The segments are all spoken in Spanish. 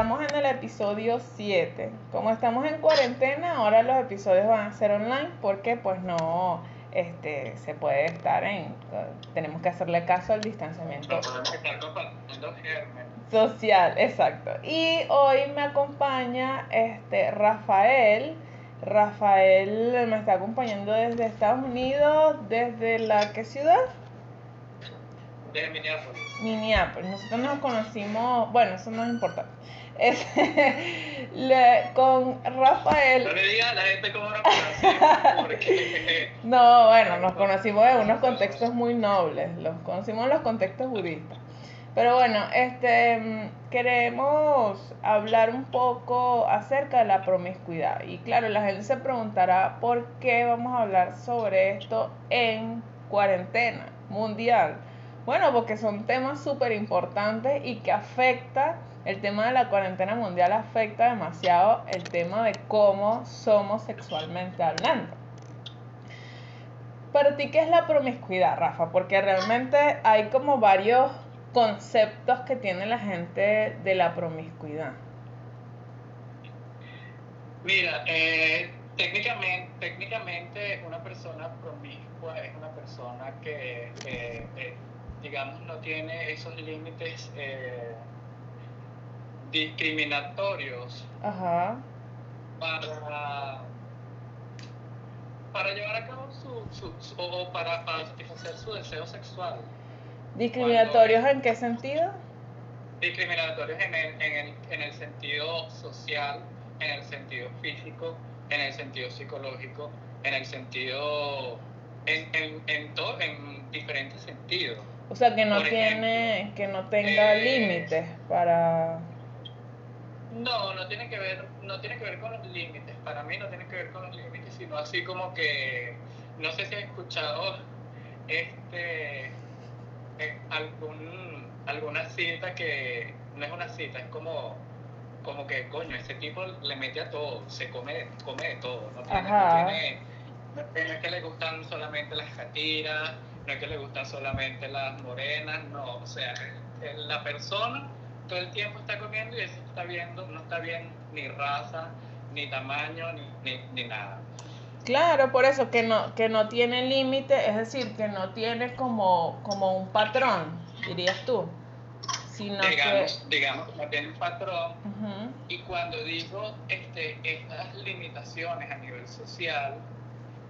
estamos en el episodio 7. Como estamos en cuarentena, ahora los episodios van a ser online porque pues no este, se puede estar en... Tenemos que hacerle caso al distanciamiento social, exacto. Y hoy me acompaña este, Rafael. Rafael me está acompañando desde Estados Unidos, desde la qué ciudad? De Minneapolis. Minneapolis. Nosotros nos conocimos, bueno, eso no es importante. Es, con Rafael. No le digas a la gente cómo nos conocimos, porque. No, bueno, nos conocimos en unos contextos muy nobles. Los conocimos en los contextos budistas. Pero bueno, este queremos hablar un poco acerca de la promiscuidad. Y claro, la gente se preguntará por qué vamos a hablar sobre esto en cuarentena mundial. Bueno, porque son temas súper importantes y que afecta, el tema de la cuarentena mundial afecta demasiado el tema de cómo somos sexualmente hablando. Para ti, ¿qué es la promiscuidad, Rafa? Porque realmente hay como varios conceptos que tiene la gente de la promiscuidad. Mira, eh, técnicamente, técnicamente una persona promiscua es una persona que eh, digamos, no tiene esos límites discriminatorios Para, para llevar a cabo su, o para, satisfacer su deseo sexual. ¿Discriminatorios en qué sentido? Discriminatorios en el, en, el, en el sentido social, en el sentido físico, en el sentido psicológico, en el sentido, en, en, en, en diferentes sentidos. O sea, que no tiene, que no tenga eh, límites para... No, no tiene que ver, no tiene que ver con los límites. Para mí no tiene que ver con los límites, sino así como que, no sé si has escuchado este eh, algún alguna cita que no es una cita, es como como que coño, ese tipo le mete a todo, se come, come de todo, no tiene, no tiene, no es que le gustan solamente las catiras, no es que le gustan solamente las morenas, no, o sea, la persona todo el tiempo está comiendo y eso está viendo, no está bien ni raza, ni tamaño, ni, ni, nada. Claro, por eso que no, que no tiene límite, es decir, que no tiene como, como un patrón, dirías tú. Sino digamos, que... digamos que no tiene un patrón. Y cuando digo este, estas limitaciones a nivel social,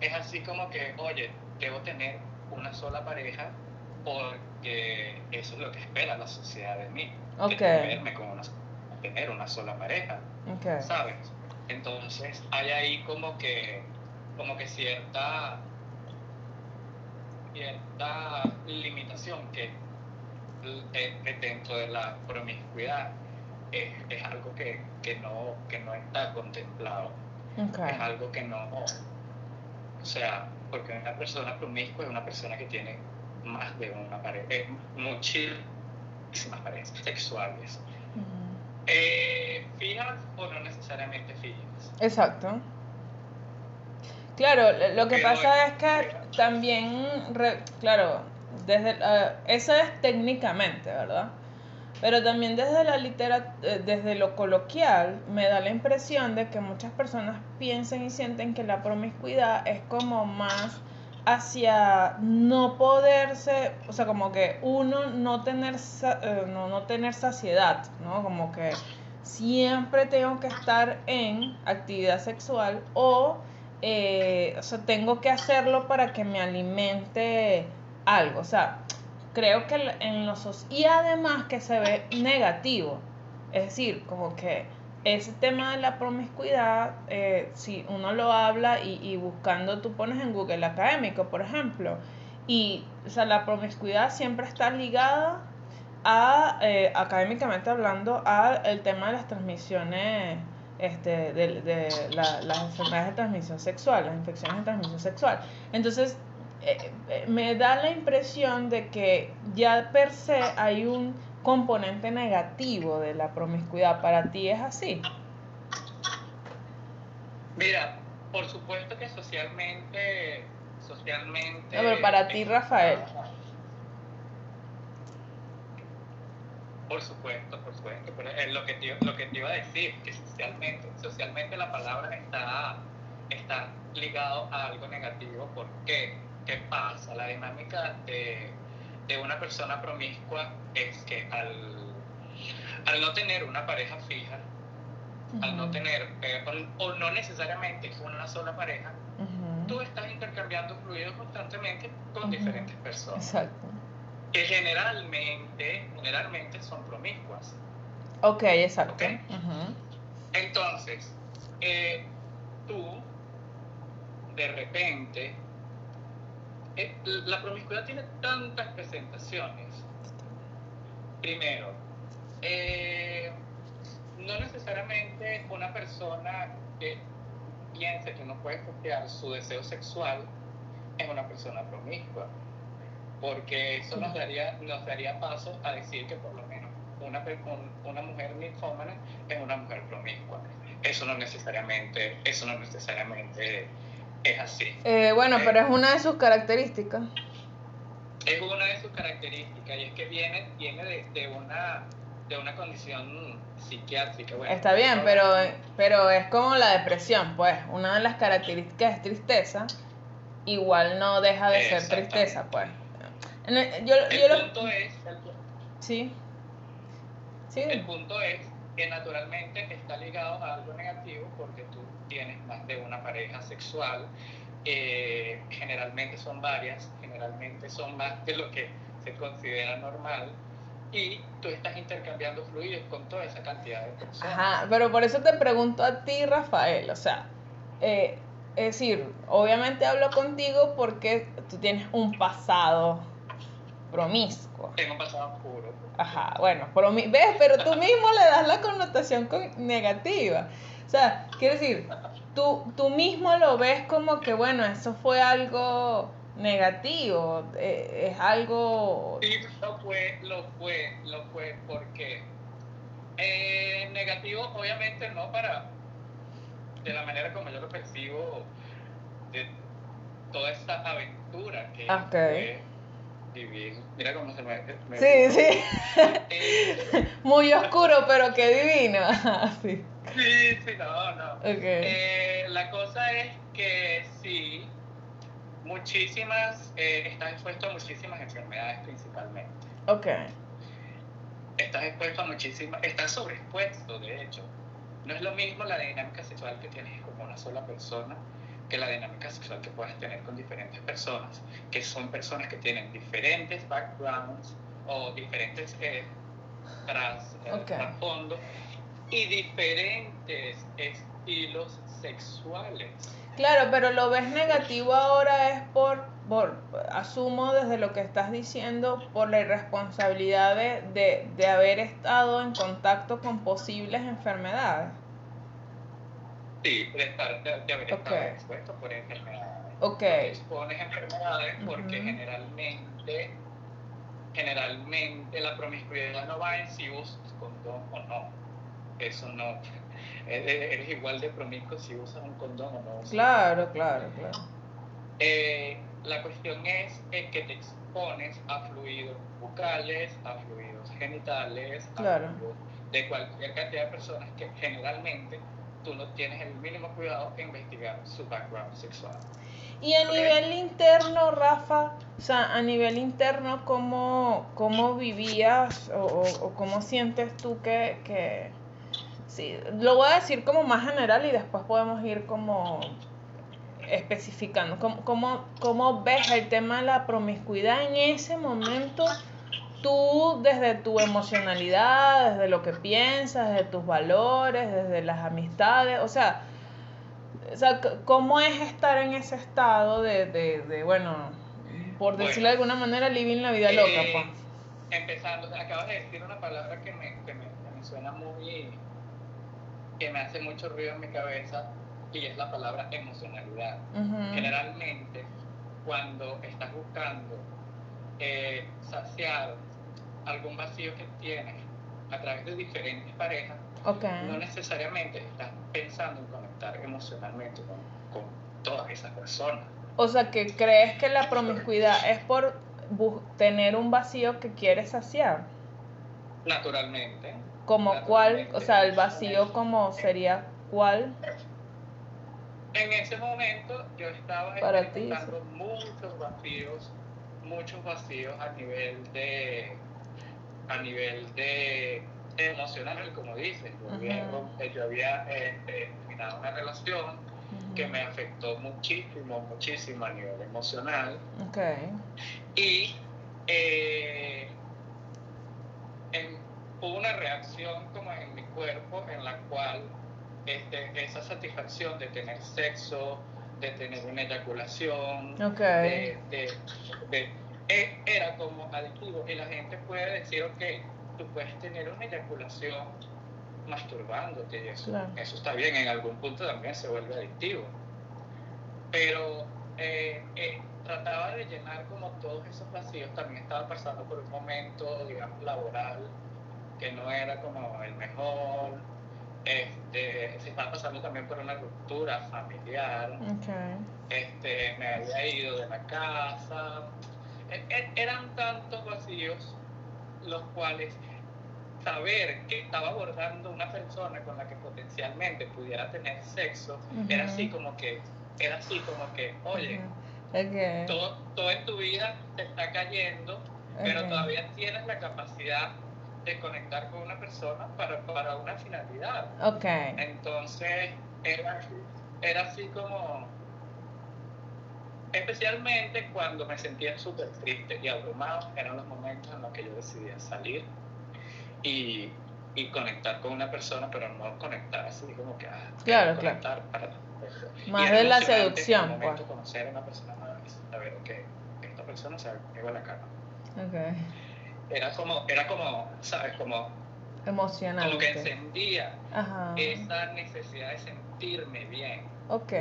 es así como que, oye, debo tener una sola pareja porque eso es lo que espera la sociedad de mí. Verme con una, tener una sola pareja. ¿Sabes? Entonces hay ahí como que, como que cierta, cierta limitación que dentro de la promiscuidad es, es algo que, que, no, que no está contemplado. Es algo que no, o sea, porque una persona promiscua es una persona que tiene más de una pareja, eh, muchísimas parejas sexuales. Eh, fijas o no necesariamente fijas. Exacto. Claro, lo que pasa es que también, claro, desde, uh, eso es técnicamente, ¿verdad? Pero también desde la literatura, eh, desde lo coloquial, me da la impresión de que muchas personas piensan y sienten que la promiscuidad es como más hacia no poderse, o sea, como que uno no tener, eh, no, no tener saciedad, ¿no? Como que siempre tengo que estar en actividad sexual o, eh, o sea, tengo que hacerlo para que me alimente algo, o sea, creo que en los... Y además que se ve negativo. Es decir, como que ese tema de la promiscuidad, eh, si uno lo habla y, buscando, tú pones en Google académico, por ejemplo, y o sea, la promiscuidad siempre está ligada a, eh, académicamente hablando, al tema de las transmisiones, este, de, de las enfermedades de transmisión sexual, las infecciones de transmisión sexual. Entonces, eh, eh, me da la impresión de que ya per se hay un componente negativo de la promiscuidad. ¿Para ti es así? Mira, por supuesto que socialmente, socialmente... No, pero para ti, Rafael. Por supuesto, por supuesto. Pero es lo que te, lo que te iba a decir, que socialmente, socialmente la palabra está, está ligado a algo negativo. ¿Por qué? ¿Qué pasa? La dinámica de, de una persona promiscua es que al, al no tener una pareja fija, al no tener, eh, o, o no necesariamente una sola pareja, tú estás intercambiando fluidos constantemente con diferentes personas Exacto. que generalmente, generalmente son promiscuas. Ok, exacto. Entonces, eh, tú, de repente, eh, la promiscuidad tiene tantas presentaciones. Primero, eh, no necesariamente una persona que piense que no puede copiar su deseo sexual es una persona promiscua, porque eso nos daría, nos daría paso a decir que por lo menos una, mujer ninfómana es una mujer promiscua. Eso no necesariamente, eso no necesariamente es así. Eh, bueno, Ok. pero es una de sus características. Es una de sus características y es que viene, viene de, de una, de una condición psiquiátrica. Bueno, Está bien, pero, pero es como la depresión, pues. Una de las características es tristeza, igual no deja de ser tristeza, pues. El- yo, El yo lo- punto es, Sí. Sí. el punto es que naturalmente está ligado a algo negativo porque tú tienes más de una pareja sexual. eh, generalmente son varias, generalmente son más de lo que se considera normal. Y tú estás intercambiando fluidos con toda esa cantidad de personas. Ajá, pero por eso te pregunto a ti, Rafael, o sea, eh, es decir, obviamente hablo contigo porque tú tienes un pasado promiscuo. Tengo pasado oscuro. Ajá, bueno, promi- ves, pero tú mismo le das la connotación con- negativa. O sea, quiero decir, tú, tú mismo lo ves como que, bueno, eso fue algo negativo, eh, es algo... Sí, lo fue, lo fue, lo fue, porque eh, negativo, obviamente no para, de la manera como yo lo percibo, de toda esta aventura que fue Mira cómo se me... me- Sí, sí, Eh, muy oscuro, pero qué divino. Sí, sí, sí, no, no. Eh, la cosa es que sí, muchísimas, eh, estás expuesto a muchísimas enfermedades principalmente. Ok, estás expuesto a muchísimas, estás sobreexpuesto, de hecho. No es lo mismo la dinámica sexual que tienes con una sola persona que la dinámica sexual que puedas tener con diferentes personas, que son personas que tienen diferentes backgrounds o diferentes eh, tras, eh, Ok. trasfondo y diferentes estilos sexuales. Claro, pero lo ves negativo ahora es por, por, asumo desde lo que estás diciendo, por la irresponsabilidad de, de, de haber estado en contacto con posibles enfermedades. Sí, de, estar, de, haber estado expuesto por enfermedades. Ok, expones enfermedades porque generalmente generalmente la promiscuidad no va en si usas condón o no. Eso no. Eres igual de promiscuo si usas un condón o no. Claro, claro, claro. Eh, la cuestión es, que te expones a fluidos bucales a fluidos genitales a fluidos de cualquier cantidad de personas que generalmente tú no tienes el mínimo cuidado en investigar su background sexual Y a nivel interno, Rafa, o sea, a nivel interno, ¿cómo, cómo vivías o, o- o cómo sientes tú que, que... Sí, lo voy a decir como más general y después podemos ir como especificando. ¿Cómo, cómo, cómo ves el tema de la promiscuidad en ese momento? Tú, desde tu emocionalidad, desde lo que piensas, desde tus valores, desde las amistades, o sea, o sea, ¿cómo es estar en ese estado de, de, de bueno, por Bueno. decirlo de alguna manera, living la vida loca, Eh, pues? Empezando, acabas de decir una palabra que me, que me, que me suena muy, que me hace mucho ruido en mi cabeza y es la palabra emocionalidad. Generalmente, cuando estás buscando eh, saciar algún vacío que tienes a través de diferentes parejas, no necesariamente estás pensando en conectar emocionalmente con, con todas esas personas. O sea, que crees que la promiscuidad es por tener un vacío que quieres saciar. Naturalmente. ¿Como cuál? O sea, el vacío como sería cuál? En ese momento yo estaba Para ti, muchos vacíos, muchos vacíos a nivel de a nivel de emocional, como dices. Yo había, yo había este, terminado una relación que me afectó muchísimo, muchísimo a nivel emocional Ok. y eh, en- hubo una reacción como en mi cuerpo en la cual este, esa satisfacción de tener sexo, de tener una eyaculación, de, de- de- era como adictivo y la gente puede decir, ok, tú puedes tener una eyaculación masturbándote y eso, Claro. eso está bien, en algún punto también se vuelve adictivo. Pero eh, eh, trataba de llenar como todos esos vacíos, también estaba pasando por un momento, digamos, laboral que no era como el mejor, este, se estaba pasando también por una ruptura familiar, este, me había ido de la casa. E- e- Eran tantos vacíos los cuales saber que estaba abordando una persona con la que potencialmente pudiera tener sexo era así como que, era así como que, oye. Ok. todo, todo en tu vida te está cayendo, pero todavía tienes la capacidad de conectar con una persona para, para una finalidad. Entonces, era era así como, especialmente cuando me sentía súper triste y abrumado, eran los momentos en los que yo decidía salir y, y conectar con una persona, pero no conectar así como que, ah, Claro, conectar para... Más de la en seducción, pues. conocer a una persona nueva y saber que esta persona se la cama. Ok. Era como, era como, ¿sabes? Como, Emocionante. como que encendía Ajá. esa necesidad de sentirme bien. Ok.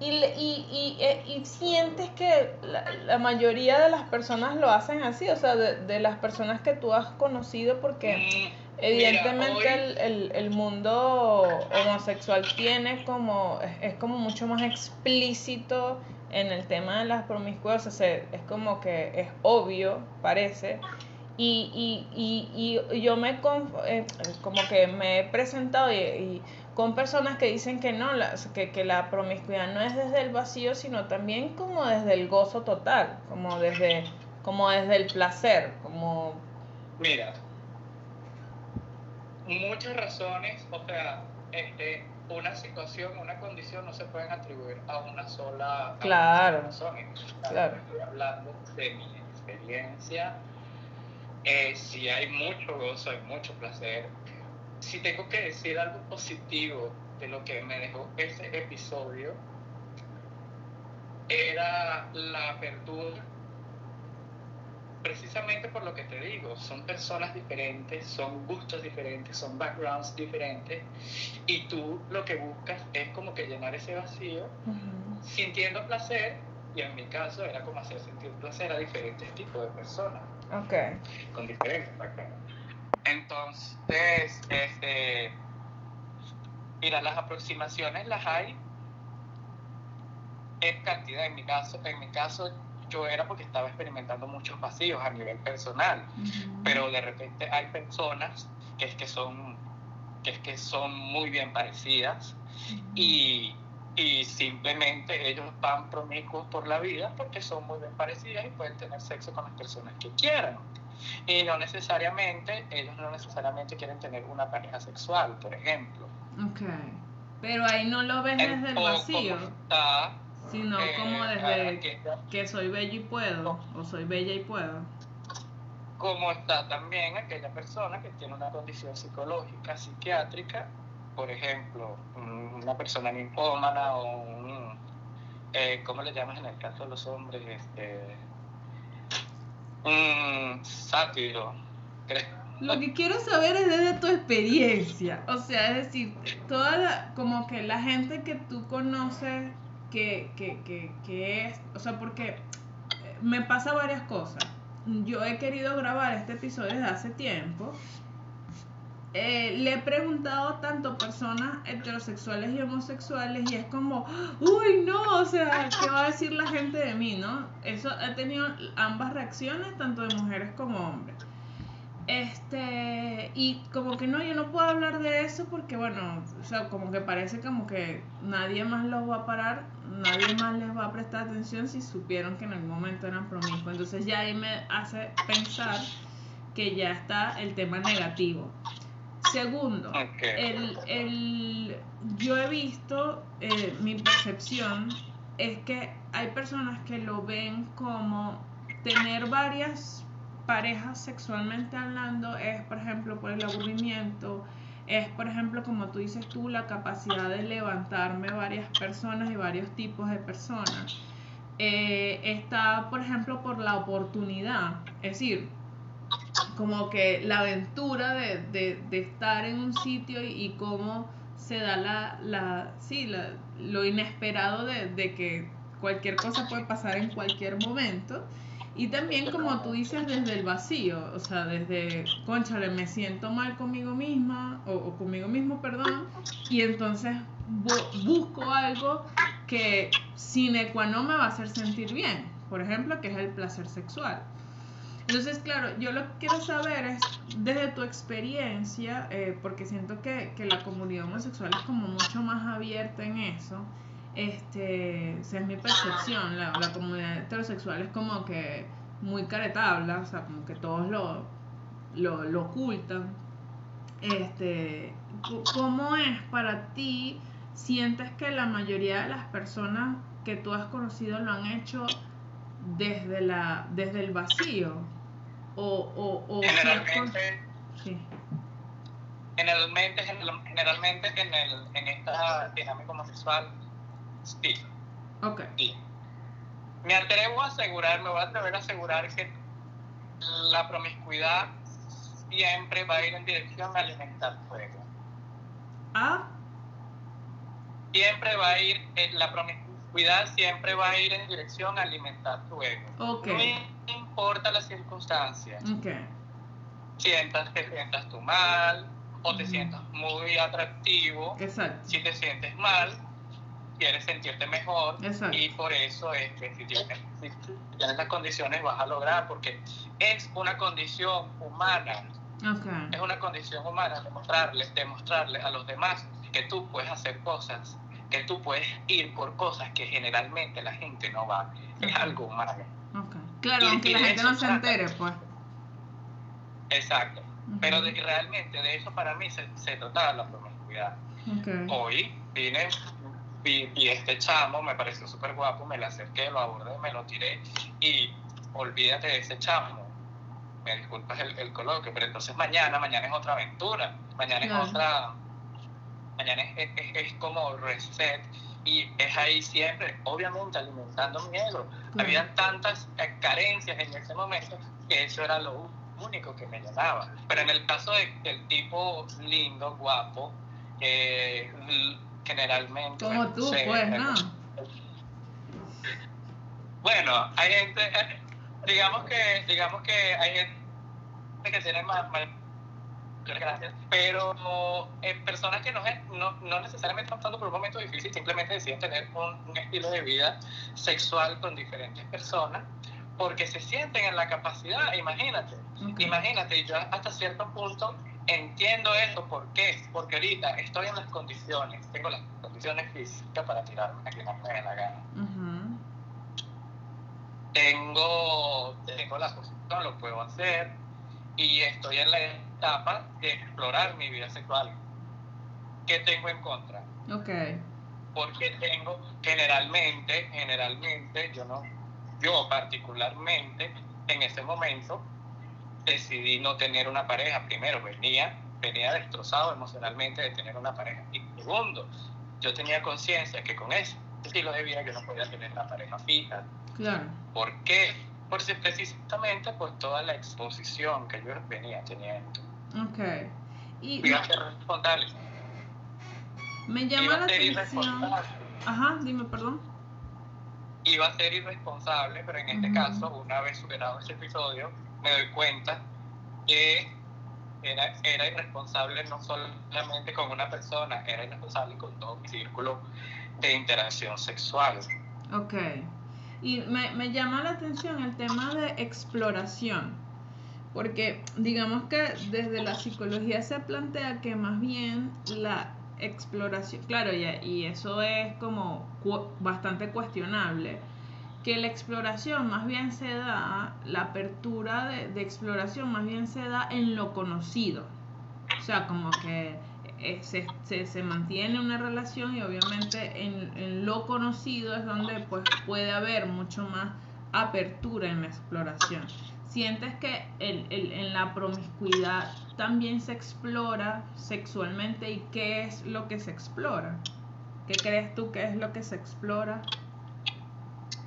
Y, le- y, y, eh, y sientes que la, la mayoría de las personas lo hacen así, o sea, de, de las personas que tú has conocido, porque Mm, evidentemente mira, hoy- el, el, el mundo homosexual tiene como, es, es como mucho más explícito en el tema de las promiscuidades, o sea, se- es como que es obvio, parece, y, y, y, y yo me eh, como que me he presentado y, y con personas que dicen que no, la- que, que la promiscuidad no es desde el vacío, sino también como desde el gozo total, como desde, como desde el placer, como Mira, muchas razones, o sea, este, una situación, una condición no se pueden atribuir a una sola, a una Claro, sola razón. claro. Estoy hablando de mi experiencia. Eh, si hay mucho gozo, hay mucho placer. Si tengo que decir algo positivo de lo que me dejó ese episodio, era la apertura precisamente por lo que te digo, son personas diferentes, son gustos diferentes, son backgrounds diferentes, y tú lo que buscas es como que llenar ese vacío sintiendo placer, y en mi caso era como hacer sentir placer a diferentes tipos de personas, Ok. con diferentes backgrounds. Entonces, este, mira, las aproximaciones las hay en cantidad, en mi caso, en mi caso yo era porque estaba experimentando muchos vacíos a nivel personal pero de repente hay personas que es que son que es que son muy bien parecidas y, y simplemente ellos van promiscuos por la vida porque son muy bien parecidas y pueden tener sexo con las personas que quieran y no necesariamente ellos no necesariamente quieren tener una pareja sexual por ejemplo Ok. Pero ahí no lo ves desde el vacío, está sino eh, como desde que soy bella y puedo, o soy bella y puedo. como está también aquella persona que tiene una condición psicológica, psiquiátrica, por ejemplo, una persona ninfómana o un, eh, ¿cómo le llamas en el caso de los hombres? Este, un sátiro. Lo que quiero saber es desde tu experiencia, o sea, es decir, toda la, como que la gente que tú conoces que, que, que, que es, o sea, porque eh, me pasa varias cosas. Yo he querido grabar este episodio desde hace tiempo. Eh, le he preguntado tanto a personas heterosexuales y homosexuales y es como, uy, no, o sea, ¿qué va a decir la gente de mí, no? Eso ha tenido ambas reacciones, tanto de mujeres como hombres. Este, y como que no, yo no puedo hablar de eso porque, bueno, o sea, como que parece como que nadie más los va a parar, nadie más les va a prestar atención si supieron que en algún momento eran promiscuos. Entonces ya ahí me hace pensar que ya está el tema negativo. Segundo, el, el, yo he visto, eh, mi percepción es que hay personas que lo ven como tener varias parejas sexualmente hablando es, por ejemplo, por el aburrimiento, es, por ejemplo, como tú dices tú, la capacidad de levantarme varias personas y varios tipos de personas. Eh, está, por ejemplo, por la oportunidad, es decir, como que la aventura de, estar en un sitio y, cómo se da la, la sí, lo inesperado de, de que cualquier cosa puede pasar en cualquier momento y también, como tú dices, desde el vacío, o sea, desde, conchale, me siento mal conmigo misma, o, conmigo mismo, perdón, y entonces busco algo que sin qua no me va a hacer sentir bien, por ejemplo, que es el placer sexual. Entonces, claro, yo lo que quiero saber es, desde tu experiencia, eh, porque siento que, que la comunidad homosexual es como mucho más abierta en eso, este, esa es mi percepción, la, la, comunidad heterosexual es como que muy caretabla, o sea, como que todos lo, lo, lo ocultan. Este, ¿Cómo es para ti? ¿Sientes que la mayoría de las personas que tú has conocido lo han hecho desde, la, desde el vacío? O, o, o generalmente, sí. generalmente, generalmente en, el, en esta dinámica homosexual Sí. Ok. Me atrevo a asegurar, me voy a atrever a asegurar que la promiscuidad siempre va a ir en dirección a alimentar fuego. ¿Ah? Siempre va a ir, eh, la promiscuidad siempre va a ir en dirección a alimentar fuego. Okay. No importa las circunstancias. Okay. Sientas, te sientas tú mal o te sientas muy atractivo. Exacto. Si te sientes mal, quieres sentirte mejor y por eso es que si tienes, las condiciones vas a lograr, porque es una condición humana. Es una condición humana demostrarles, demostrarles a los demás que tú puedes hacer cosas, que tú puedes ir por cosas que generalmente la gente no va. Es algo humano. Claro, aunque la gente no se entere, pues. Exacto. Pero realmente de eso para mí se, se trataba la promiscuidad. Hoy vine y este chamo me pareció súper guapo, me le acerqué, lo abordé, me lo tiré y olvídate de ese chamo. Me disculpas el, el coloquio, pero entonces mañana, mañana es otra aventura, mañana es otra, mañana es, es, como reset y es ahí siempre, obviamente alimentando miedo. Había tantas carencias en ese momento que eso era lo único que me llenaba. Pero en el caso del tipo lindo, guapo, eh, generalmente. Como tú, pues, ¿no? Bueno, hay gente, eh, digamos que, digamos que hay gente que tiene más, gracias, pero personas que no, no, no, necesariamente están pasando por un momento difícil, simplemente deciden tener un, estilo de vida sexual con diferentes personas porque se sienten en la capacidad, imagínate, imagínate, yo hasta cierto punto Entiendo eso, ¿por qué? Porque ahorita estoy en las condiciones, tengo las condiciones físicas para tirarme a que no me dé la gana. Tengo, tengo la posición, lo puedo hacer y estoy en la etapa de explorar mi vida sexual. ¿Qué tengo en contra? Ok. Porque tengo, generalmente, generalmente, yo no, yo particularmente, en ese momento, decidí no tener una pareja. Primero, venía, venía destrozado emocionalmente de tener una pareja. Y segundo, yo tenía conciencia que con ese estilo de vida yo no podía tener una pareja fija. Claro. ¿Por qué? Por precisamente por toda la exposición que yo venía teniendo. Ok. Y Iba a ser responsable. Me llama la atención. Ajá, dime, perdón. Iba a ser irresponsable, pero en este caso, una vez superado ese episodio, me doy cuenta que era, era irresponsable no solamente con una persona, era irresponsable con todo mi círculo de interacción sexual. Ok. Y me, me llama la atención el tema de exploración, Porque digamos que desde la psicología se plantea que más bien la exploración, claro, y, y eso es como bastante cuestionable, que la exploración más bien se da, la apertura de, de exploración más bien se da en lo conocido. O sea, como que eh, se, se, se, mantiene una relación y obviamente en, en, lo conocido es donde pues, puede haber mucho más apertura en la exploración. ¿Sientes que el, el, en la promiscuidad también se explora sexualmente y qué es lo que se explora? ¿Qué crees tú que es lo que se explora?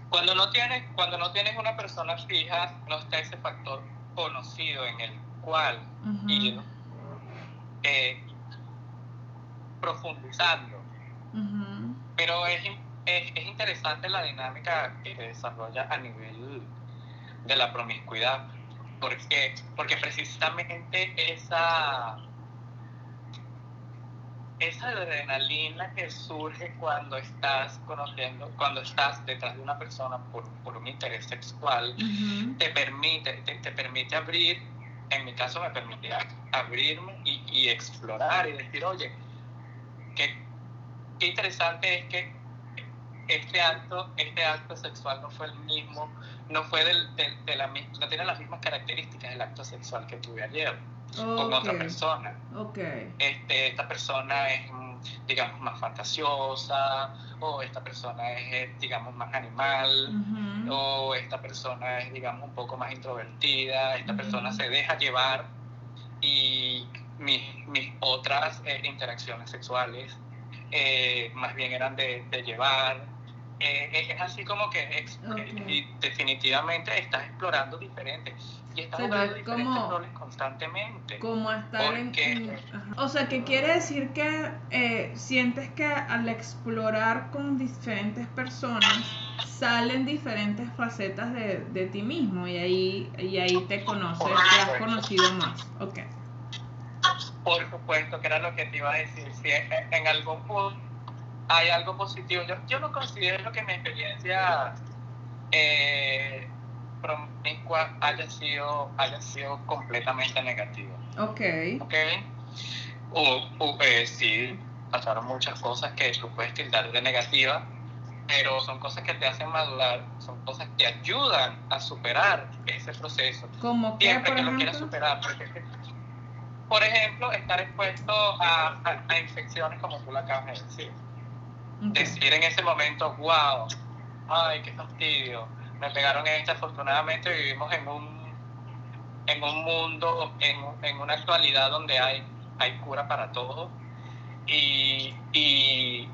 Cuando no tienes, cuando no tienes una persona fija, no está ese factor conocido en el cual ir eh, profundizando. Pero es, es, es, interesante la dinámica que se desarrolla a nivel de la promiscuidad, porque, porque precisamente esa, esa adrenalina que surge cuando estás conociendo, cuando estás detrás de una persona por, por un interés sexual, te, permite, te, te permite abrir en mi caso me permitía abrirme y, y, explorar y decir, oye, qué, qué interesante es que este acto, este acto sexual no fue el mismo, no fue del, de la no tiene las mismas características del acto sexual que tuve ayer con otra persona. Okay. Este, esta persona es, digamos, más fantasiosa, o esta persona es, eh, digamos, más animal, o esta persona es, digamos, un poco más introvertida, esta persona se deja llevar y mis, mis otras eh, interacciones sexuales eh, más bien eran de, de llevar. Eh, es así como que y definitivamente estás explorando diferentes y estás jugando diferentes roles constantemente. Como estar en, O sea, que quiere decir que eh, sientes que al explorar con diferentes personas salen diferentes facetas de, de ti mismo y ahí, y ahí te conoces, te has conocido más. Ok. Por supuesto, que era lo que te iba a decir. Si en algún punto hay algo positivo, yo, yo no considero que mi experiencia eh, promiscua haya sido, haya sido completamente negativa. Ok. Ok. O, eh, sí, pasaron muchas cosas que tú puedes tildar de negativa, pero son cosas que te hacen madurar, son cosas que ayudan a superar ese proceso. ¿Cómo que, Siempre que lo quieras superar. Porque, por ejemplo, estar expuesto a, a, infecciones como tú lo acabas de decir. Decir en ese momento, wow, ay, qué fastidio, me pegaron este. Afortunadamente vivimos en un, en un mundo, en, en una actualidad donde hay, hay cura para todo. Y, y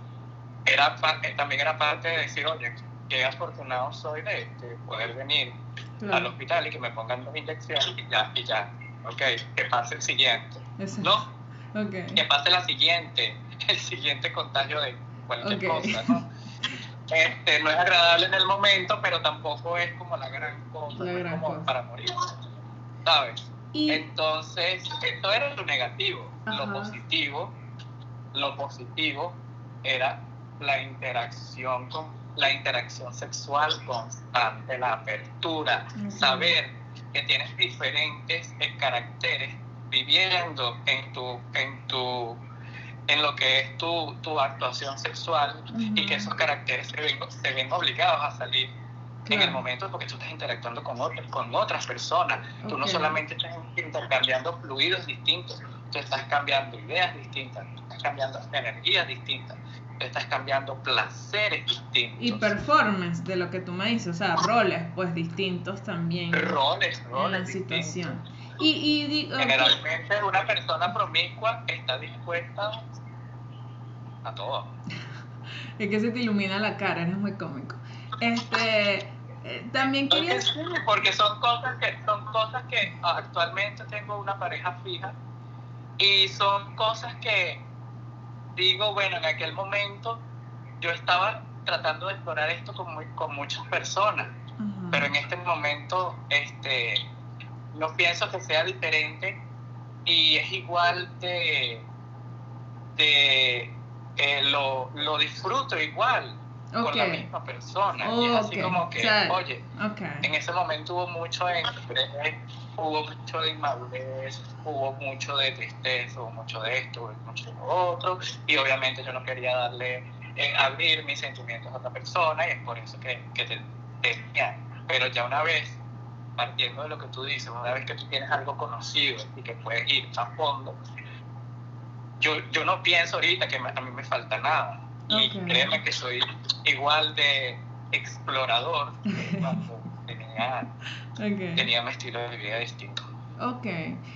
era, también era parte de decir, oye, qué afortunado soy de, de poder venir al hospital y que me pongan dos inyecciones y ya, y ya. Ok, que pase el siguiente. ¿No? Okay. Que pase la siguiente, el siguiente contagio de cualquier cosa, ¿no? Este, no es agradable en el momento, pero tampoco es como la gran cosa, como para morir, ¿sabes? Entonces, esto era lo negativo. Lo positivo, lo positivo era la interacción con la interacción sexual constante, la apertura, saber que tienes diferentes caracteres viviendo en tu, en tu, en lo que es tu, tu actuación sexual y que esos caracteres se ven, se ven obligados a salir en el momento porque tú estás interactuando con, otras con otras personas. Tú no solamente estás intercambiando fluidos distintos, tú estás cambiando ideas distintas, tú estás cambiando energías distintas, tú estás cambiando placeres distintos. Y performance de lo que tú me dices, o sea, roles pues distintos también. Roles, roles. En la situación. Y, Generalmente una persona promiscua está dispuesta a todo. es que se te ilumina la cara, eres muy cómico. Este, eh, también quería... Porque, son cosas que son cosas que actualmente tengo una pareja fija y son cosas que digo, bueno, en aquel momento yo estaba tratando de explorar esto con, con muchas personas, pero en este momento este, no pienso que sea diferente y es igual de, de lo, lo disfruto igual. Con la misma persona. y es así como que, oye, en ese momento hubo mucho estrés, hubo mucho de inmadurez, hubo mucho de tristeza, hubo mucho de esto, hubo mucho de lo otro, y obviamente yo no quería darle, eh, abrir mis sentimientos a otra persona, y es por eso que, que te, tenía. Pero ya una vez, partiendo de lo que tú dices, una vez que tú tienes algo conocido y que puedes ir a fondo, yo, yo no pienso ahorita que a mí me falta nada. Y créeme que soy igual de explorador cuando tenía, tenía un estilo de vida distinto. Ok,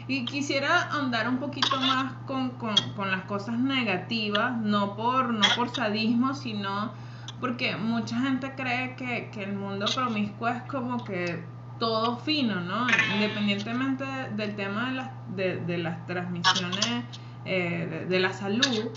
y quisiera andar un poquito más con, con, con, las cosas negativas, no por, no por sadismo, sino porque mucha gente cree que, que el mundo promiscuo es como que todo fino, ¿no? Independientemente del tema de las, de, de las transmisiones eh, de, la salud,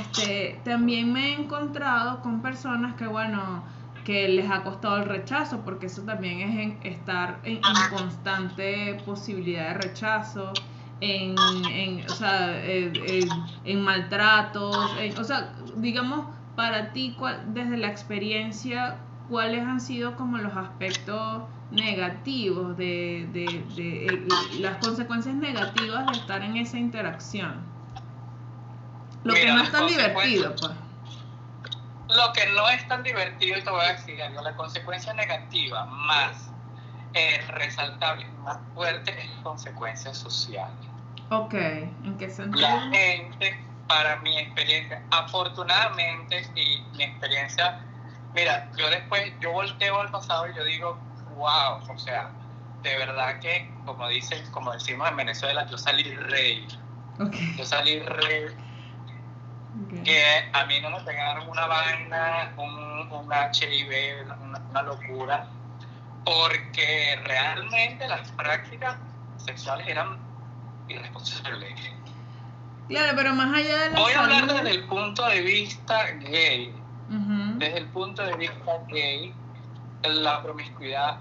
este, también me he encontrado con personas que, bueno, que les ha costado el rechazo, porque eso también es en, estar en, constante posibilidad de rechazo, en, en, o sea, en, maltratos, o sea, digamos, para ti, desde la experiencia, ¿cuáles han sido como los aspectos negativos de, de, de las consecuencias negativas de estar en esa interacción? Lo que no es tan divertido, pues. Lo que no es tan divertido, y te voy a decir algo, la consecuencia negativa más eh, resaltable, más fuerte es la consecuencia social. Ok, ¿en qué sentido? La gente, para mi experiencia, afortunadamente, y mi experiencia, mira, yo después, yo volteo al pasado y yo digo, wow, o sea, de verdad que, como dicen, como decimos en Venezuela, yo salí rey. Okay. Yo salí rey que a mí no me pegaron una vaina, un, un HIV, una, locura, porque realmente las prácticas sexuales eran irresponsables. Claro, pero más allá de la Voy a hablar desde el punto de vista gay. Desde el punto de vista gay, la promiscuidad,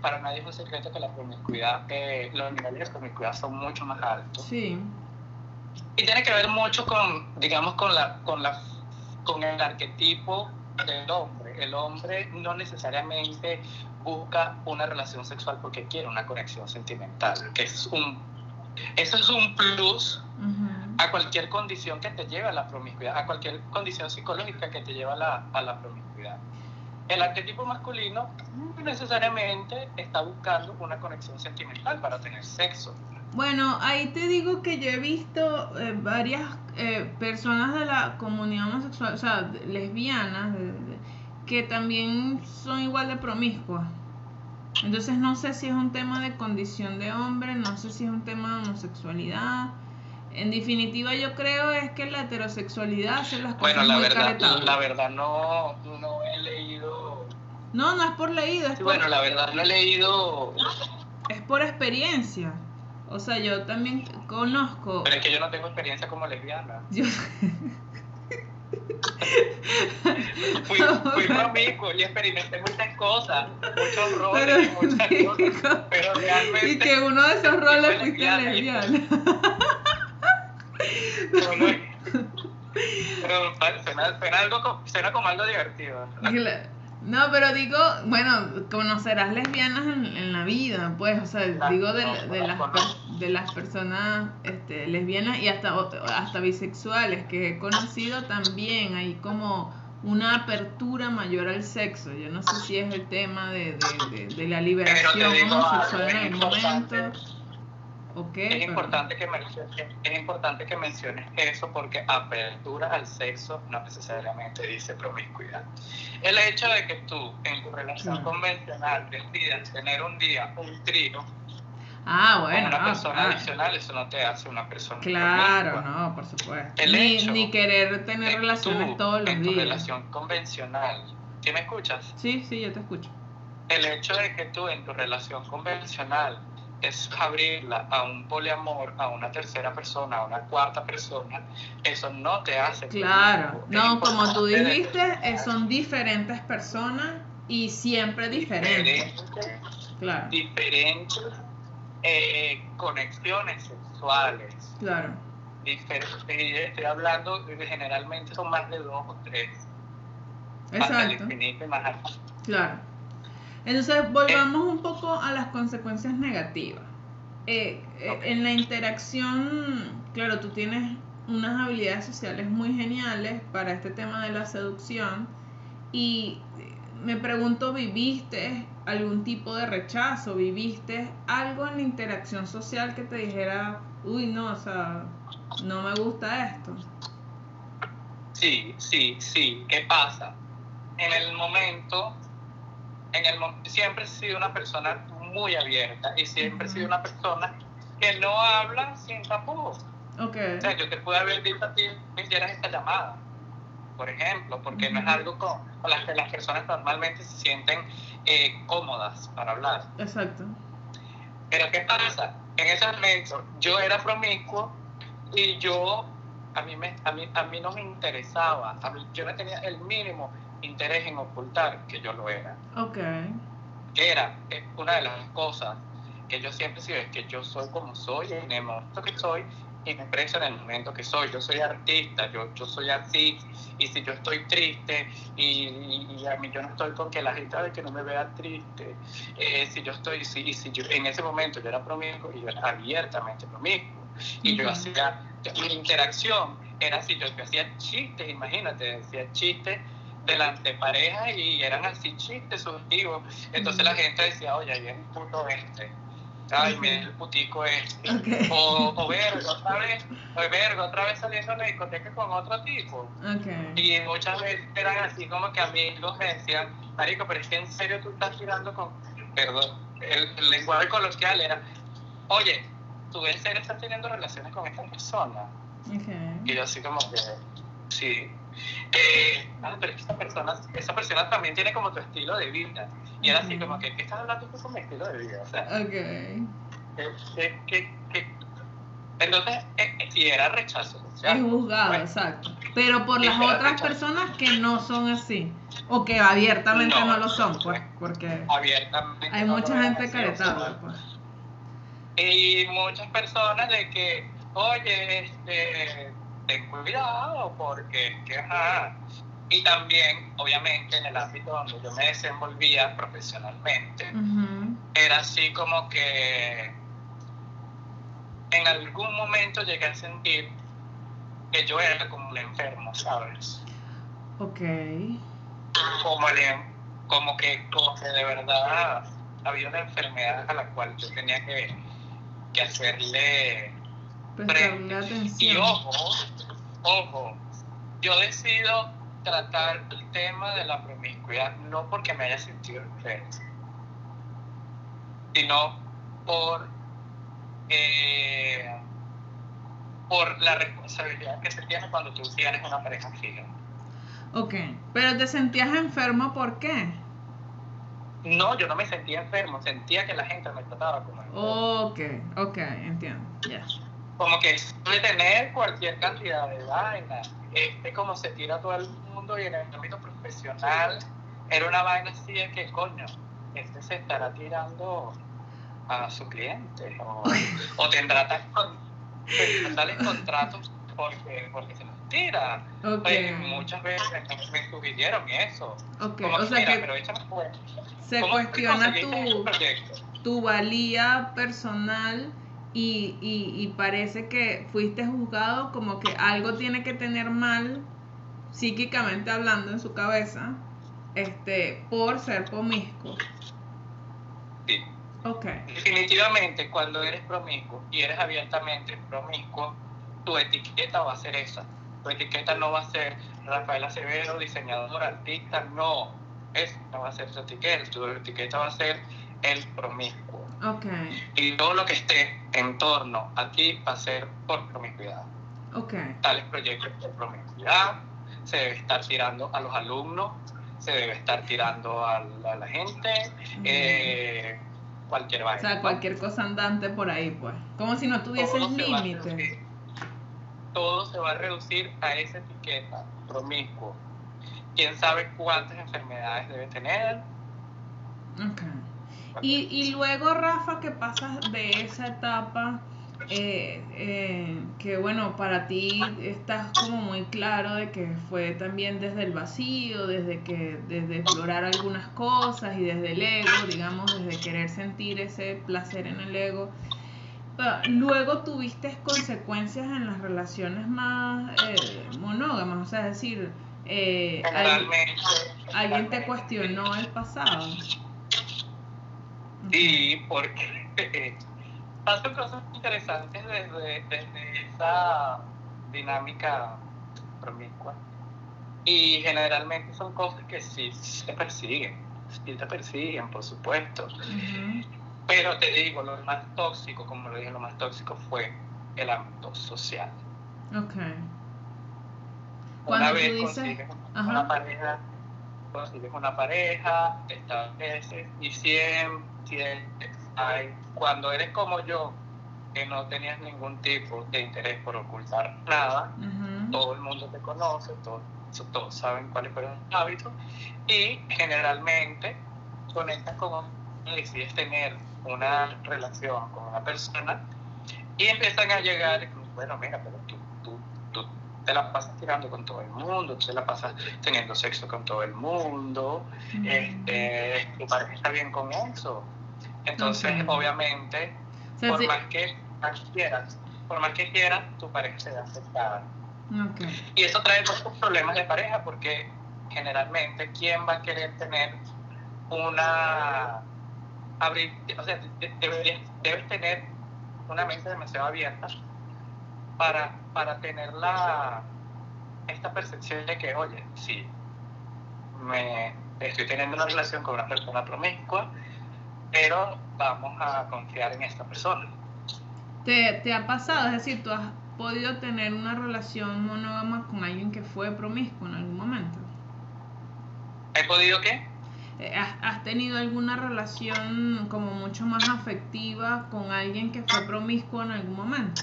para nadie es un secreto que la promiscuidad, eh, los niveles de promiscuidad son mucho más altos. Sí. Y tiene que ver mucho con, digamos, con, la, con, la, con el arquetipo del hombre. El hombre no necesariamente busca una relación sexual porque quiere una conexión sentimental, que es un, eso es un plus a cualquier condición que te lleve a la promiscuidad, a cualquier condición psicológica que te lleve a la, a la promiscuidad. El arquetipo masculino no necesariamente está buscando una conexión sentimental para tener sexo. Bueno, ahí te digo que yo he visto eh, varias eh, personas de la comunidad homosexual, o sea, lesbianas, que también son igual de promiscuas. Entonces no sé si es un tema de condición de hombre, no sé si es un tema de homosexualidad. En definitiva, yo creo es que la heterosexualidad hace las cosas bueno, la verdad, la verdad no, no he leído. No, no es por leído. Es Bueno, la verdad no he leído. Es por experiencia. O sea, yo también conozco. Pero es que yo no tengo experiencia como lesbiana. Yo... fui, fui promiscuo y experimenté muchas cosas, muchos roles y muchas cosas. Pero realmente. Y que uno de esos roles fuiste lesbiana. pero, suena, suena, algo, suena como algo divertido. No, pero digo, bueno, conocerás lesbianas en, la vida, pues, o sea, digo de, de, las, de las personas este, lesbianas y hasta, hasta bisexuales que he conocido también, hay como una apertura mayor al sexo. Yo no sé si es el tema de, de, la liberación homosexual en algún momento es, importante que menciones, es importante que menciones eso porque apertura al sexo no necesariamente dice promiscuidad. El hecho de que tú en tu relación convencional decidas tener un día un trío Ah, bueno. Con una persona adicional, eso no te hace una persona. Claro, no, por supuesto. ni, ni, querer tener relaciones todos los en días. Tu relación convencional. ¿Sí me escuchas? Sí, sí, yo te escucho. El hecho de que tú en tu relación convencional es abrirla a un poliamor, a una tercera persona, a una cuarta persona, eso no te hace. Claro, no, como tú dijiste, eh, son diferentes personas y siempre diferentes. Diferentes, claro. diferentes eh, conexiones sexuales. Claro. Diferentes, estoy hablando, generalmente son más de dos o tres. hasta el Exacto. infinito y más allá. Claro. Entonces, volvamos un poco a las consecuencias negativas. Eh, eh. En la interacción, claro, tú tienes unas habilidades sociales muy geniales para este tema de la seducción y eh, me pregunto, ¿viviste algún tipo de rechazo? ¿Viviste algo en la interacción social que te dijera, uy, no, o sea, no me gusta esto? Sí, sí, sí. ¿Qué pasa? En el momento, en el siempre he sido una persona muy abierta y siempre he sido una persona que no habla sin tapujos. Ok. O sea, yo te pude haber dicho a ti que hicieras esta llamada, por ejemplo, porque no es algo con, con las que las personas normalmente se sienten eh, cómodas para hablar. Exacto. Pero ¿qué pasa? En ese momento yo era promiscuo y yo, a mí, me, a mí, a mí no me interesaba, a mí, yo no tenía el mínimo interés en ocultar que yo lo era. Ok. Que era eh, una de las cosas que yo siempre he sido, es que yo soy como soy, en el momento que soy, y me expreso en el momento que soy. Yo soy artista, yo, yo soy así, y si yo estoy triste, y, y- y a mí yo no estoy con que la gente de que no me vea triste, eh, si yo estoy, si, y si yo, en ese momento yo era promiscuo, y yo era abiertamente promiscuo, y yo Ujú. hacía, mi interacción era así, yo, yo hacía chistes, imagínate, decía chistes delante de pareja y eran así chistes subjetivos. Entonces la gente decía, oye, ahí es un puto este. Ay, mira el putico este. O, o verga, otra vez, o verga, otra vez saliendo a la discoteca con otro tipo. Ok. Y muchas veces eran así como que amigos me decían, Marico, pero es que en serio tú estás tirando con. Perdón, el, el lenguaje coloquial era, oye, tú en serio estás teniendo relaciones con esta persona. Y yo así como que, sí. Eh, ah, pero es que esa persona, esa persona también tiene como tu estilo de vida. Y era así como que, ¿qué estás hablando tú con mi estilo de vida? O sea, Ok. que, que, que, entonces, eh, eh, sí, era rechazo social. Es juzgado, Bueno, exacto. Pero por las otras rechazo. personas que no son así. O que abiertamente no, No. lo son, pues. Porque abiertamente. hay no mucha gente caretada, o pues. Y muchas personas de que, oye, este, ten cuidado porque que, ajá. Y también, obviamente, en el ámbito donde yo me desenvolvía profesionalmente, era así como que en algún momento llegué a sentir que yo era como el enfermo, ¿sabes? Ok. Como, el, como, que, como que de verdad había una enfermedad a la cual yo tenía que, que hacerle Y ojo, ojo, yo decido tratar el tema de la promiscuidad no porque me haya sentido enfermo, sino por, eh, por la responsabilidad que se tiene cuando tú tienes una pareja fija. Ok. Pero te sentías enfermo, ¿por qué? No, yo no me sentía enfermo, sentía que la gente me trataba como enfermo. Ok, ok, entiendo. Ya. Como que suele tener cualquier cantidad de vaina. Este, como se tira todo el mundo y en el ámbito profesional, era una vaina así de que, coño, este se estará tirando a su cliente o, o tendrá tales, con- tales contratos porque, porque se los tira. Ok. Oye, muchas veces me sugirieron eso. Ok. Como O que, sea mira, que pero échame se ¿Cómo te cuestiona tu, tu valía personal y, y, y parece que fuiste juzgado como que algo tiene que tener mal psíquicamente hablando en su cabeza este por ser promiscuo. Sí. Ok. Definitivamente, cuando eres promiscuo y eres abiertamente promiscuo, tu etiqueta va a ser esa. Tu etiqueta no va a ser Rafael Acevedo, diseñador, artista, no. Esa no va a ser tu etiqueta. Tu etiqueta va a ser el promiscuo. Ok. Y todo lo que esté en torno a ti va a ser por promiscuidad. Ok. Tales proyectos de promiscuidad, se debe estar tirando a los alumnos, se debe estar tirando a la, a la gente, eh, cualquier O vaina. sea, ¿no? cualquier cosa andante por ahí, pues. Como si no tuvieses todo se va a límites. reducir- Todo se va a reducir a esa etiqueta, promiscuo. ¿Quién sabe cuántas enfermedades debe tener? Ok. Y, y luego, Rafa, que pasas de esa etapa eh, eh, que bueno, para ti estás como muy claro de que fue también desde el vacío, desde que, desde explorar algunas cosas y desde el ego, digamos, desde querer sentir ese placer en el ego. Luego tuviste consecuencias en las relaciones más eh, monógamas, o sea, es decir, alguien, te cuestionó el pasado. Sí, porque pasan cosas interesantes desde, esa dinámica promiscua. Y generalmente son cosas que sí se persiguen, sí te persiguen, por supuesto. Pero te digo, lo más tóxico, como lo dije, lo más tóxico fue el ámbito social. Ok. Una vez consigues una pareja, consigues una pareja, estableces y siempre, cuando eres como yo, que no tenías ningún tipo de interés por ocultar nada, todo el mundo te conoce, todos, todos saben cuáles fueron tus hábitos y generalmente conectas con decides tener una relación con una persona y empiezan a llegar, bueno, mira, pero te la pasas tirando con todo el mundo, tú te la pasas teniendo sexo con todo el mundo, este, tu pareja está bien con eso, entonces, obviamente, por más que quieras, por más que quieras, tu pareja se va a aceptar. Y eso trae muchos problemas de pareja porque generalmente, ¿quién va a querer tener una... Abrir, o sea, debes tener una mente demasiado abierta para, para tener la, esta percepción de que, oye, sí, me estoy teniendo una relación con una persona promiscua, pero vamos a confiar en esta persona. ¿Te, ha pasado? Es decir, tú has podido tener una relación monógama con alguien que fue promiscuo en algún momento. ¿He podido qué? Eh, ¿Has tenido alguna relación como mucho más afectiva con alguien que fue promiscuo en algún momento?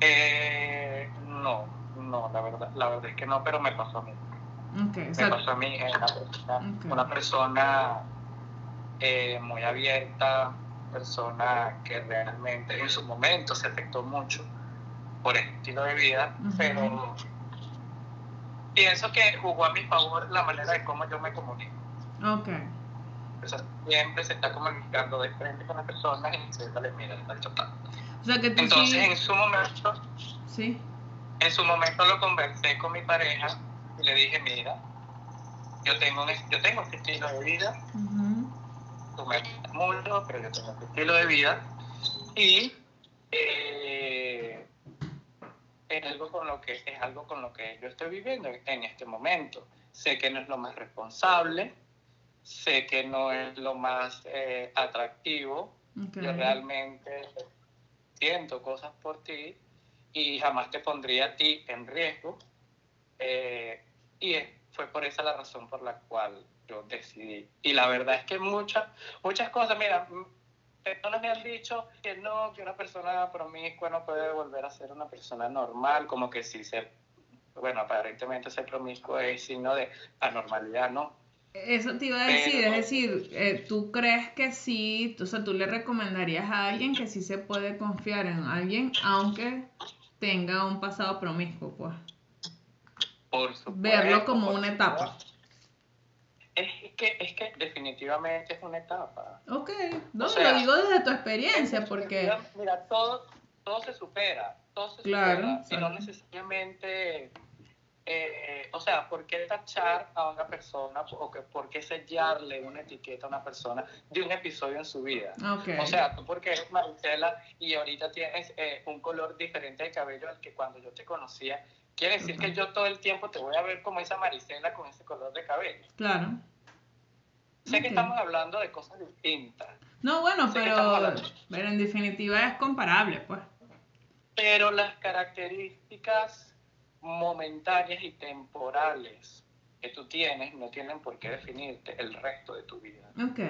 Eh, no, no, la verdad, la verdad es que no, pero me pasó a mí. Okay, me pasó a mí una persona, eh, muy abierta, persona que realmente en su momento se afectó mucho por el estilo de vida, pero pienso que jugó a mi favor la manera de cómo yo me comunico. Ok. siempre se está comunicando de frente con la persona y se le mira, está o sea, que Entonces, en su momento, sí. en su momento lo conversé con mi pareja y le dije, mira, yo tengo, yo tengo este estilo de vida, tú me mucho, pero yo tengo este estilo de vida, y eh, es, algo con lo que, es algo con lo que yo estoy viviendo en este momento. Sé que no es lo más responsable, sé que no es lo más eh, atractivo, yo realmente siento cosas por ti y jamás te pondría a ti en riesgo. Eh, y fue por esa la razón por la cual yo decidí. Y la verdad es que muchas, muchas cosas, mira, personas me han dicho que no, que una persona promiscua no puede volver a ser una persona normal, como que si ser, bueno, aparentemente ser promiscuo es signo de anormalidad, ¿no? Eso te iba a decir, es decir, eh, ¿tú crees que sí, o sea, tú le recomendarías a alguien que sí se puede confiar en alguien, aunque tenga un pasado promiscuo, pues? Verlo como una etapa. Es que, es que definitivamente es una etapa. Ok, no, lo digo desde tu experiencia, porque... Mira, todo, todo se supera, todo se supera, y no necesariamente... Eh, o sea, ¿por qué tachar a una persona o que, por qué sellarle una etiqueta a una persona de un episodio en su vida? Okay. O sea, tú porque eres Maricela y ahorita tienes eh, un color diferente de cabello al que cuando yo te conocía Quiere decir que yo todo el tiempo te voy a ver como esa Marisela con ese color de cabello. Claro. Sé que estamos hablando de cosas distintas. No, bueno, pero, pero en definitiva es comparable, pues. Pero las características momentáneas y temporales que tú tienes no tienen por qué definirte el resto de tu vida. Ok.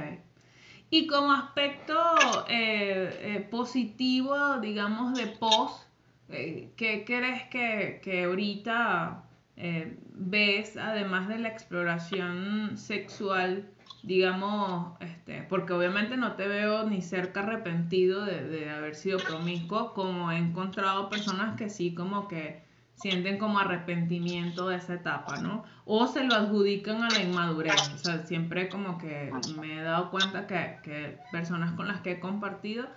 Y como aspecto eh, eh, positivo, digamos, de post, eh, ¿Qué crees que, que ahorita eh, ves, además de la exploración sexual, digamos, este, porque obviamente no te veo ni cerca arrepentido de, de haber sido promiscuo, como he encontrado personas que sí como que sienten como arrepentimiento de esa etapa, ¿no? O se lo adjudican a la inmadurez. O sea, siempre como que me he dado cuenta que, que, personas con las que he compartido,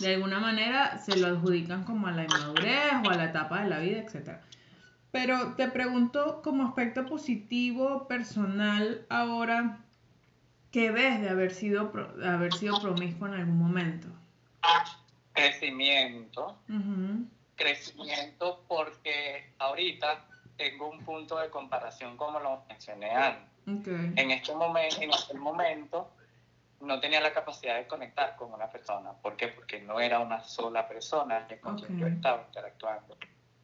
de alguna manera se lo adjudican como a la inmadurez o a la etapa de la vida, etc. Pero te pregunto como aspecto positivo, personal, ahora, ¿qué ves de haber sido, de haber sido promiscuo en algún momento? Crecimiento crecimiento porque ahorita tengo un punto de comparación como lo mencioné antes. En este momento, en aquel momento, no tenía la capacidad de conectar con una persona. ¿Por qué? Porque no era una sola persona con quien yo estaba interactuando.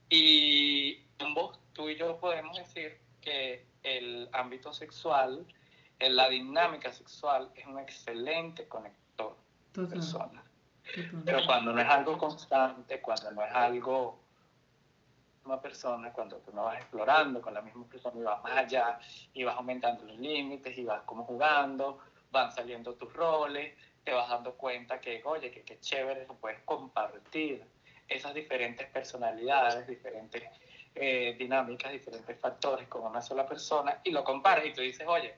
Y ambos, tú y yo podemos decir que el ámbito sexual, la dinámica sexual es un excelente conector de personas. Pero cuando no es algo constante, cuando no es algo una persona, cuando tú no vas explorando con la misma persona y vas más allá y vas aumentando los límites y vas como jugando, van saliendo tus roles, te vas dando cuenta que, oye, que qué chévere, puedes compartir. Esas diferentes personalidades, diferentes eh, dinámicas, diferentes factores con una sola persona y lo comparas y tú dices, oye,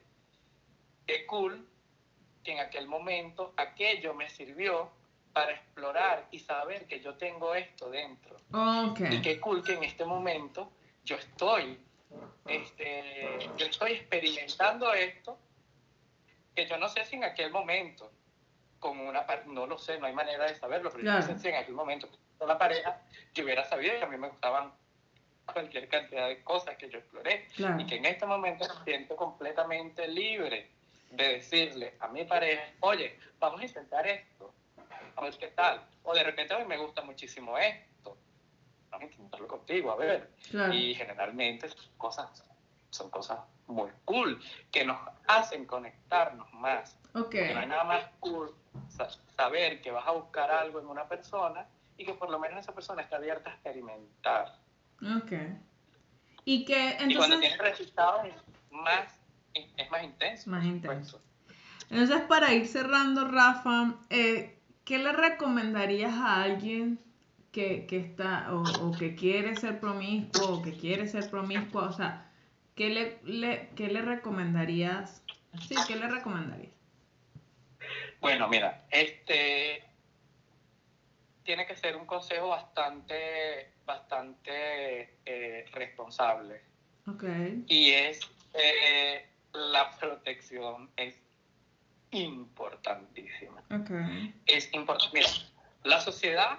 qué cool que en aquel momento aquello me sirvió para explorar y saber que yo tengo esto dentro. Y qué cool que en este momento yo estoy, este, yo estoy experimentando esto, que yo no sé si en aquel momento, con una no lo sé, no hay manera de saberlo, pero yo no sé si en aquel momento con la pareja yo hubiera sabido que a mí me gustaban cualquier cantidad de cosas que yo exploré. Y que en este momento me siento completamente libre de decirle a mi pareja, oye, vamos a intentar esto, a ver qué tal. O de repente a mí me gusta muchísimo esto, vamos a intentarlo contigo, a ver. Y generalmente son cosas, son cosas muy cool, que nos hacen conectarnos más. Okay. no hay nada más cool saber que vas a buscar algo en una persona y que por lo menos esa persona está abierta a experimentar. Ok. Y que entonces... Y cuando tienes resultados es más, es más intenso. Más intenso. Entonces, para ir cerrando, Rafa, eh, ¿qué le recomendarías a alguien que, está o, que quiere ser promiscuo o que quiere ser promiscuo? O sea, ¿qué le, le recomendarías? Sí, ¿qué le recomendarías? Bueno, mira, este tiene que ser un consejo bastante, bastante eh, responsable. Okay. Y es eh, la protección es importantísima. Es importante. Mira, la sociedad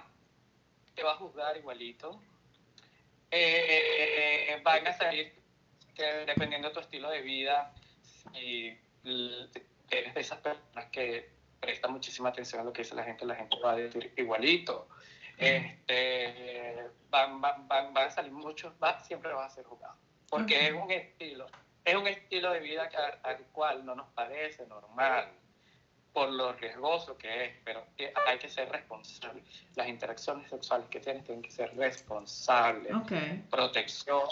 te va a juzgar igualito. Eh, van a salir, que dependiendo de tu estilo de vida, si eres de esas personas que presta muchísima atención a lo que dice la gente, la gente va a decir igualito. Este, van, van, van, a salir muchos, va, siempre va a ser juzgado. Porque es un estilo, es un estilo de vida que, al cual no nos parece normal por lo riesgoso que es, pero hay que ser responsable. Las interacciones sexuales que tienes tienen que ser responsables. Protección,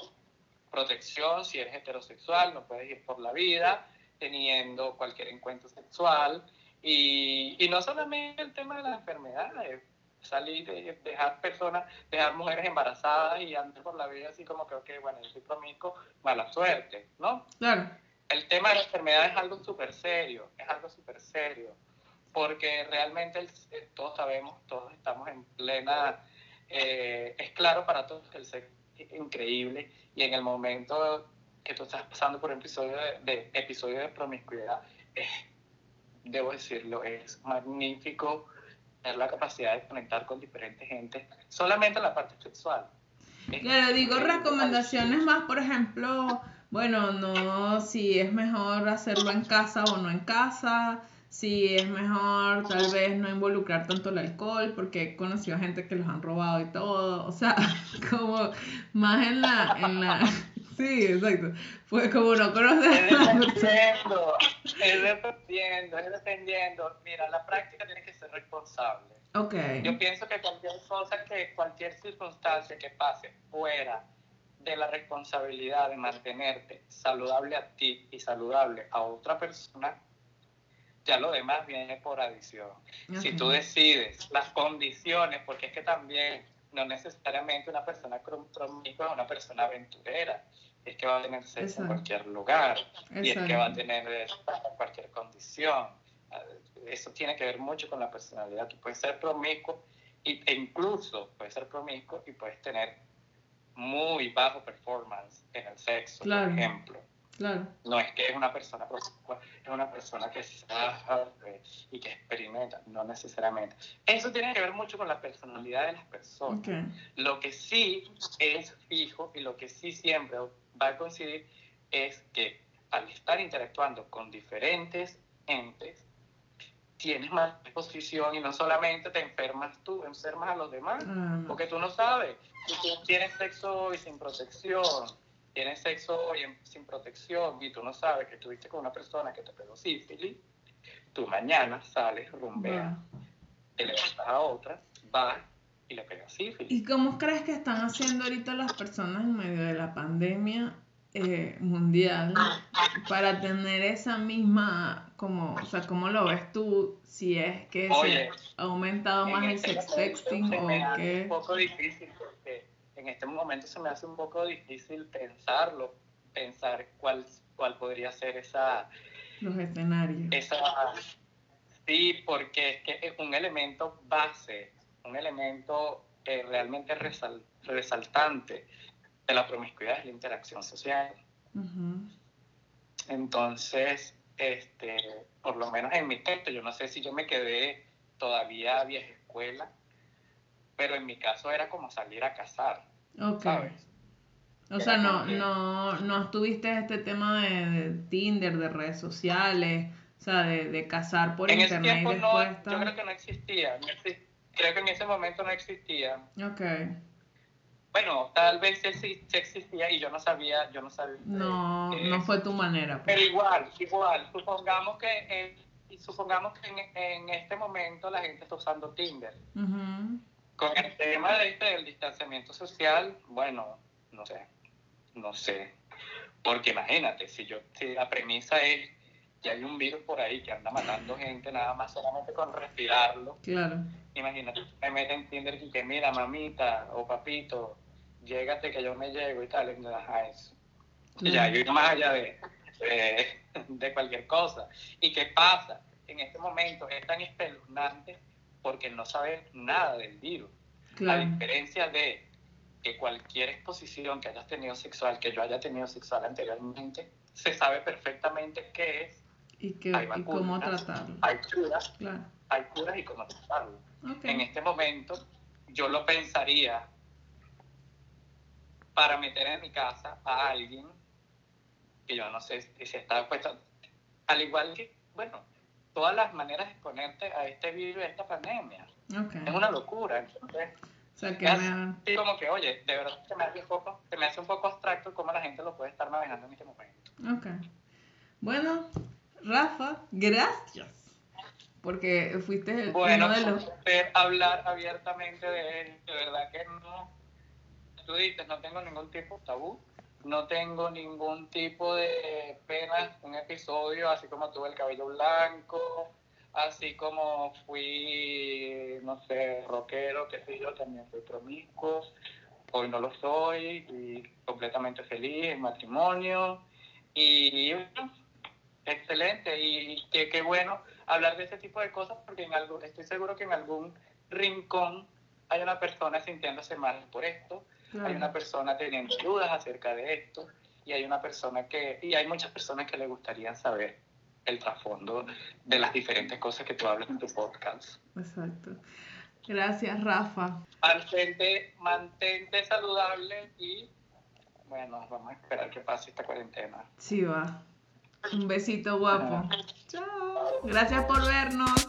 protección, si eres heterosexual, no puedes ir por la vida teniendo cualquier encuentro sexual. Y, y no solamente el tema de las enfermedades, salir, de, dejar personas, dejar mujeres embarazadas y andar por la vida así como que, ok, bueno, yo soy promiscuo, mala suerte, ¿no? Claro el tema de la enfermedad es algo súper serio, es algo súper serio, porque realmente eh, todos sabemos, todos estamos en plena, eh, es claro para todos que el sexo es increíble y en el momento que tú estás pasando por un episodio de, episodio de promiscuidad, debo decirlo, es magnífico tener la capacidad de conectar con diferentes gente, solamente en la parte sexual. Claro, digo recomendaciones más, por ejemplo, bueno, no, si es mejor hacerlo en casa o no en casa, si es mejor tal vez no involucrar tanto el alcohol, porque he conocido gente que los han robado y todo, o sea, como más en la, en la, sí, exacto, pues como no conoces... Es dependiendo, es dependiendo, es dependiendo, mira, la práctica tiene que ser responsable. Okay. Yo pienso que cualquier cosa, que cualquier circunstancia que pase fuera de la responsabilidad de mantenerte saludable a ti y saludable a otra persona, ya lo demás viene por adición. Si tú decides las condiciones, porque es que también no necesariamente una persona promiscua es una persona aventurera, es que va a tener sexo en cualquier lugar y es que va a tener cualquier condición. Eso tiene que ver mucho con la personalidad. Tú puedes ser promiscuo e incluso puedes ser promiscuo y puedes tener muy bajo performance en el sexo, por ejemplo. No es que es una persona es una persona que sabe y que experimenta, no necesariamente. Eso tiene que ver mucho con la personalidad de las personas. Lo que sí es fijo y lo que sí siempre va a coincidir es que al estar interactuando con diferentes entes, tienes más exposición y no solamente te enfermas tú, enfermas a los demás, ah, porque tú no sabes, tú tienes sexo y sin protección tienes sexo hoy sin protección y tú no sabes que estuviste con una persona que te pegó sífilis, tú mañana sales, rumbeas, te levantas a otra, vas y le pegas sífilis. ¿Y cómo crees que están haciendo ahorita las personas en medio de la pandemia eh, mundial para tener esa misma, como, o sea, cómo lo ves tú, si es que se ha aumentado más el sex texting o qué? Es un poco difícil en este momento se me hace un poco difícil pensarlo, pensar cuál, cuál podría ser esa... Los escenarios. Esa, sí, porque es que es un elemento base, un elemento eh, realmente resaltante de la promiscuidad es la interacción social. Entonces, este, por lo menos en mi texto, yo no sé si yo me quedé todavía vieja escuela, pero en mi caso era como salir a cazar. Ok. O sea, no, no, no estuviste este tema de, Tinder, de redes sociales, o sea, de, de casar por en internet ese tiempo no, Yo creo que no existía. creo que en ese momento no existía. Ok. Bueno, tal vez sí, existía y yo no sabía, yo no sabía. No, no fue tu manera. Pues. Pero igual, igual, supongamos que, supongamos que en, este momento la gente está usando Tinder. Con el tema de este, del distanciamiento social, bueno, no sé, no sé. Porque imagínate, si yo, si la premisa es que hay un virus por ahí que anda matando gente nada más solamente con respirarlo. Claro. Imagínate, me meten en Tinder y que mira, mamita o papito, llégate que yo me llego y tal, y a eso. Ya, yo ir más allá de, de, de, cualquier cosa. ¿Y qué pasa? En este momento es tan espeluznante porque no sabe nada del virus. A diferencia de que cualquier exposición que hayas tenido sexual, que yo haya tenido sexual anteriormente, se sabe perfectamente qué es. Y, cómo tratarlo. Hay curas, hay curas y cómo tratarlo. En este momento, yo lo pensaría para meter en mi casa a alguien que yo no sé si está puesto, al igual que, bueno, todas las maneras de exponerte a este virus, a esta pandemia. Es una locura. Entonces, o sea, que me... como que, oye, de verdad se me, hace un poco, se me hace un poco abstracto cómo la gente lo puede estar manejando en este momento. Ok. Bueno, Rafa, gracias. Porque fuiste el bueno, uno de los... hablar abiertamente de él. De verdad que no... Tú dices, no tengo ningún tipo de tabú no tengo ningún tipo de pena, un episodio, así como tuve el cabello blanco, así como fui, no sé, rockero, qué sé yo, también fui promiscuo, hoy no lo soy, y completamente feliz en matrimonio, y excelente, y qué, bueno hablar de ese tipo de cosas, porque en algo, estoy seguro que en algún rincón hay una persona sintiéndose mal por esto, hay una persona teniendo dudas acerca de esto y hay una persona que y hay muchas personas que le gustaría saber el trasfondo de las diferentes cosas que tú hablas en tu podcast. Exacto. Gracias, Rafa. Mantente, mantente saludable y bueno, vamos a esperar que pase esta cuarentena. Sí, va. Un besito guapo. Chao. Gracias por vernos.